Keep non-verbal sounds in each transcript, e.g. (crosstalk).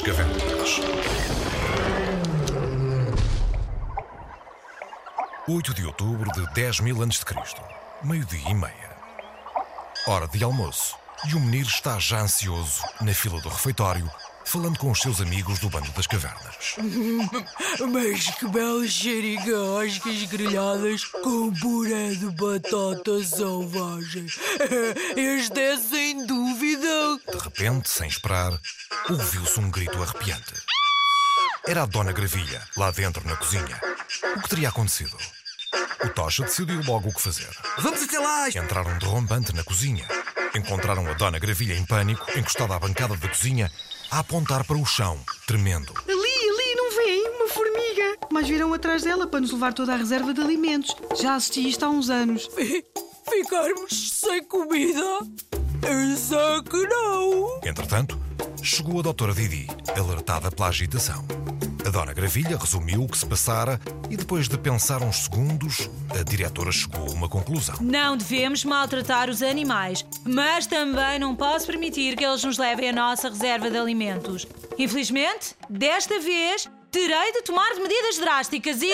das Cavernas. 8 de outubro de 10 mil a.C., meio-dia e meia. Hora de almoço, e o menino está já ansioso na fila do refeitório, falando com os seus amigos do bando das cavernas. (laughs) Mas que belas xerigascas grelhadas com puré de batata selvagem. (laughs) Este é sem dúvida. De repente, sem esperar, ouviu-se um grito arrepiante. Era a Dona Gravilha, lá dentro na cozinha. O que teria acontecido? O Tocha decidiu logo o que fazer. Vamos até lá! Entraram de rompante na cozinha. Encontraram a Dona Gravilha em pânico, encostada à bancada da cozinha, a apontar para o chão, tremendo. Ali, ali, não vêem? Uma formiga! Mas viram atrás dela para nos levar toda a reserva de alimentos. Já assisti isto há uns anos. (laughs) Ficarmos sem comida? Eu sei que não. Entretanto, chegou a doutora Didi, alertada pela agitação. A Dona Gravilha resumiu o que se passara e, depois de pensar uns segundos, a diretora chegou a uma conclusão. Não devemos maltratar os animais, mas também não posso permitir que eles nos levem a nossa reserva de alimentos. Infelizmente, desta vez, terei de tomar medidas drásticas e.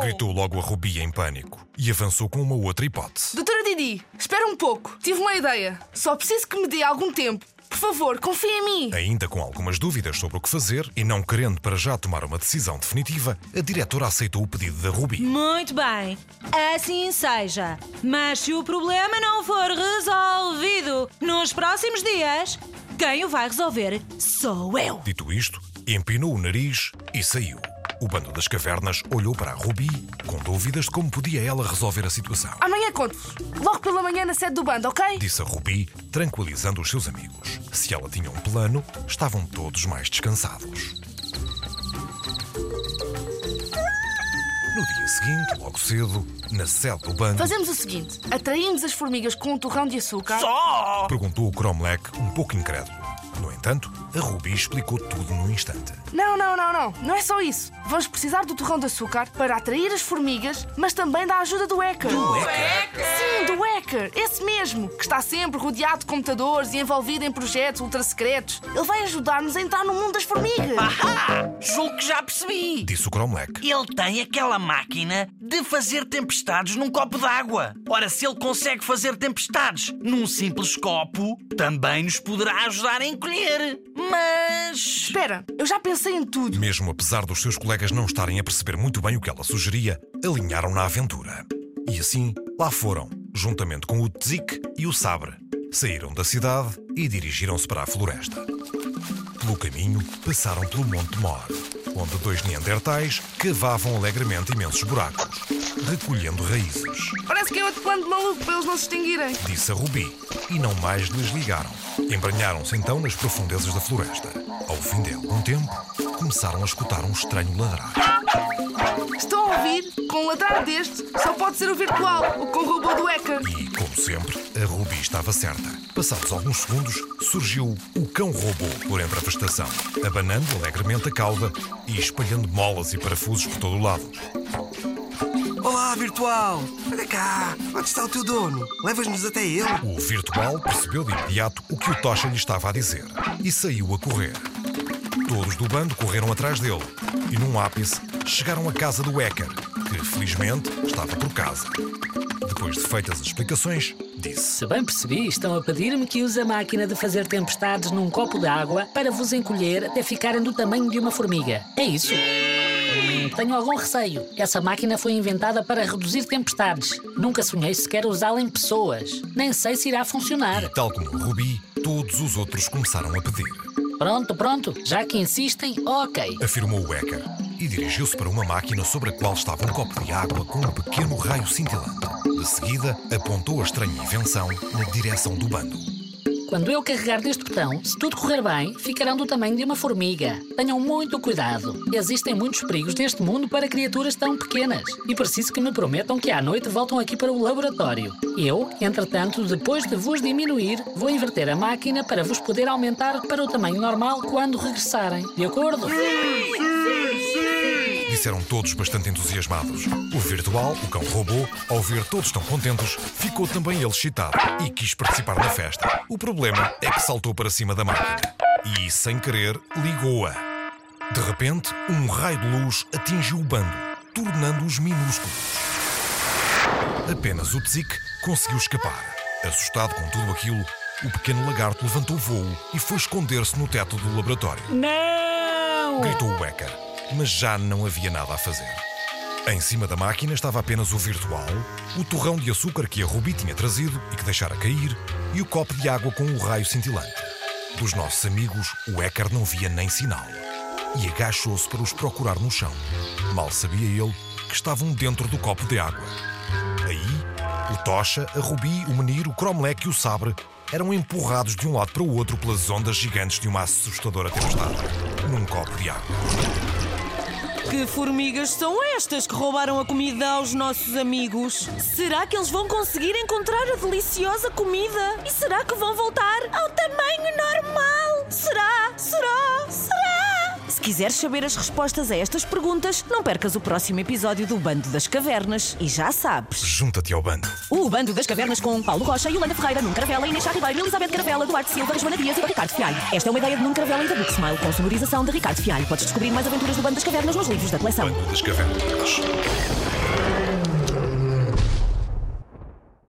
Gritou logo a Rubi em pânico e avançou com uma outra hipótese. Doutora Didi, espera um pouco. Tive uma ideia. Só preciso que me dê algum tempo. Por favor, confie em mim. Ainda com algumas dúvidas sobre o que fazer e não querendo para já tomar uma decisão definitiva, a diretora aceitou o pedido da Rubi. Muito bem, assim seja. Mas se o problema não for resolvido nos próximos dias, quem o vai resolver sou eu. Dito isto, empinou o nariz e saiu. O bando das cavernas olhou para a Rubi com dúvidas de como podia ela resolver a situação. Amanhã conto-vos. Logo pela manhã na sede do bando, ok? Disse a Rubi, tranquilizando os seus amigos. Se ela tinha um plano, estavam todos mais descansados. No dia seguinte, logo cedo, na sede do bando, Fazemos o seguinte: atraímos as formigas com um torrão de açúcar. perguntou o Cromlech um pouco incrédulo. No entanto, a Rubi explicou tudo num instante. Não, não, não, não. Não é só isso. Vamos precisar do torrão de açúcar para atrair as formigas, mas também da ajuda do hacker. Do hacker? Do hacker. Esse mesmo, que está sempre rodeado de computadores e envolvido em projetos ultra secretos. Ele vai ajudar-nos a entrar no mundo das formigas. (laughs) Ah, julgo que já percebi. Disse o Cromlech. Ele tem aquela máquina de fazer tempestades num copo d'água. Ora, se ele consegue fazer tempestades num simples copo, também nos poderá ajudar a encolher. Mas. Espera, eu já pensei em tudo. Mesmo apesar dos seus colegas não estarem a perceber muito bem o que ela sugeria, alinharam na aventura. E assim, lá foram, juntamente com o Tzik e o Sabre. Saíram da cidade e dirigiram-se para a floresta. Pelo caminho, passaram pelo Monte Mor, onde dois neandertais cavavam alegremente imensos buracos, recolhendo raízes. Parece que é outro plano de maluco para eles não se extinguirem. Disse a Rubi, e não mais lhes ligaram. Embranharam-se então nas profundezas da floresta. Ao fim de algum tempo, começaram a escutar um estranho ladrar. Com um ladrar deste, só pode ser o virtual, o com o robô do hacker. E, como sempre, a Rubi estava certa. Passados alguns segundos, surgiu o cão-robô por entre a vegetação, abanando alegremente a cauda e espalhando molas e parafusos por todo o lado. Olá, virtual! Olha cá! Onde está o teu dono? Levas-nos até ele? O virtual percebeu de imediato o que o Tocha lhe estava a dizer e saiu a correr. Todos do bando correram atrás dele e, num ápice, chegaram à casa do hacker, que felizmente estava por casa. Depois de feitas as explicações, disse: Se bem percebi, estão a pedir-me que use a máquina de fazer tempestades num copo de água para vos encolher até ficarem do tamanho de uma formiga. É isso? Tenho algum receio. Essa máquina foi inventada para reduzir tempestades. Nunca sonhei sequer usá-la em pessoas. Nem sei se irá funcionar. E, tal como o Rubi, todos os outros começaram a pedir. Pronto, pronto. Já que insistem, ok. Afirmou o hacker e dirigiu-se para uma máquina sobre a qual estava um copo de água com um pequeno raio cintilante. De seguida, apontou a estranha invenção na direção do bando. Quando eu carregar deste botão, se tudo correr bem, ficarão do tamanho de uma formiga. Tenham muito cuidado. Existem muitos perigos neste mundo para criaturas tão pequenas. E preciso que me prometam que à noite voltam aqui para o laboratório. Eu, entretanto, depois de vos diminuir, vou inverter a máquina para vos poder aumentar para o tamanho normal quando regressarem. De acordo? Disseram todos bastante entusiasmados. O virtual, o cão robô, ao ver todos tão contentes, ficou também ele excitado e quis participar da festa. O problema é que saltou para cima da máquina e, sem querer, ligou-a. De repente, um raio de luz atingiu o bando, tornando-os minúsculos. Apenas o Tzik conseguiu escapar. Assustado com tudo aquilo, o pequeno lagarto levantou voo e foi esconder-se no teto do laboratório. Não! Gritou o Becker, mas já não havia nada a fazer. Em cima da máquina estava apenas o virtual, o torrão de açúcar que a Ruby tinha trazido e que deixara cair, e o copo de água com o raio cintilante. Dos nossos amigos, o Ecker não via nem sinal. E agachou-se para os procurar no chão. Mal sabia ele que estavam dentro do copo de água. Aí, o Tocha, a Rubi, o Menir, o Cromlech e o Sabre eram empurrados de um lado para o outro pelas ondas gigantes de uma assustadora tempestade, num copo de água. Que formigas são estas que roubaram a comida aos nossos amigos? Será que eles vão conseguir encontrar a deliciosa comida? E será que vão voltar ao tamanho normal? Será? Será? Se quiseres saber as respostas a estas perguntas, não percas o próximo episódio do Bando das Cavernas. E já sabes. Junta-te ao bando. O Bando das Cavernas com Paulo Rocha, Yolanda Ferreira, Nuno Caravela, Inês Ribeiro, Elizabeth Caravela, Duarte Silva, Joana Dias e Ricardo Fialho. Esta é uma ideia de Nuno Caravela e da Book Smile, com sonorização de Ricardo Fialho. Podes descobrir mais aventuras do Bando das Cavernas nos livros da coleção. Bando das Cavernas.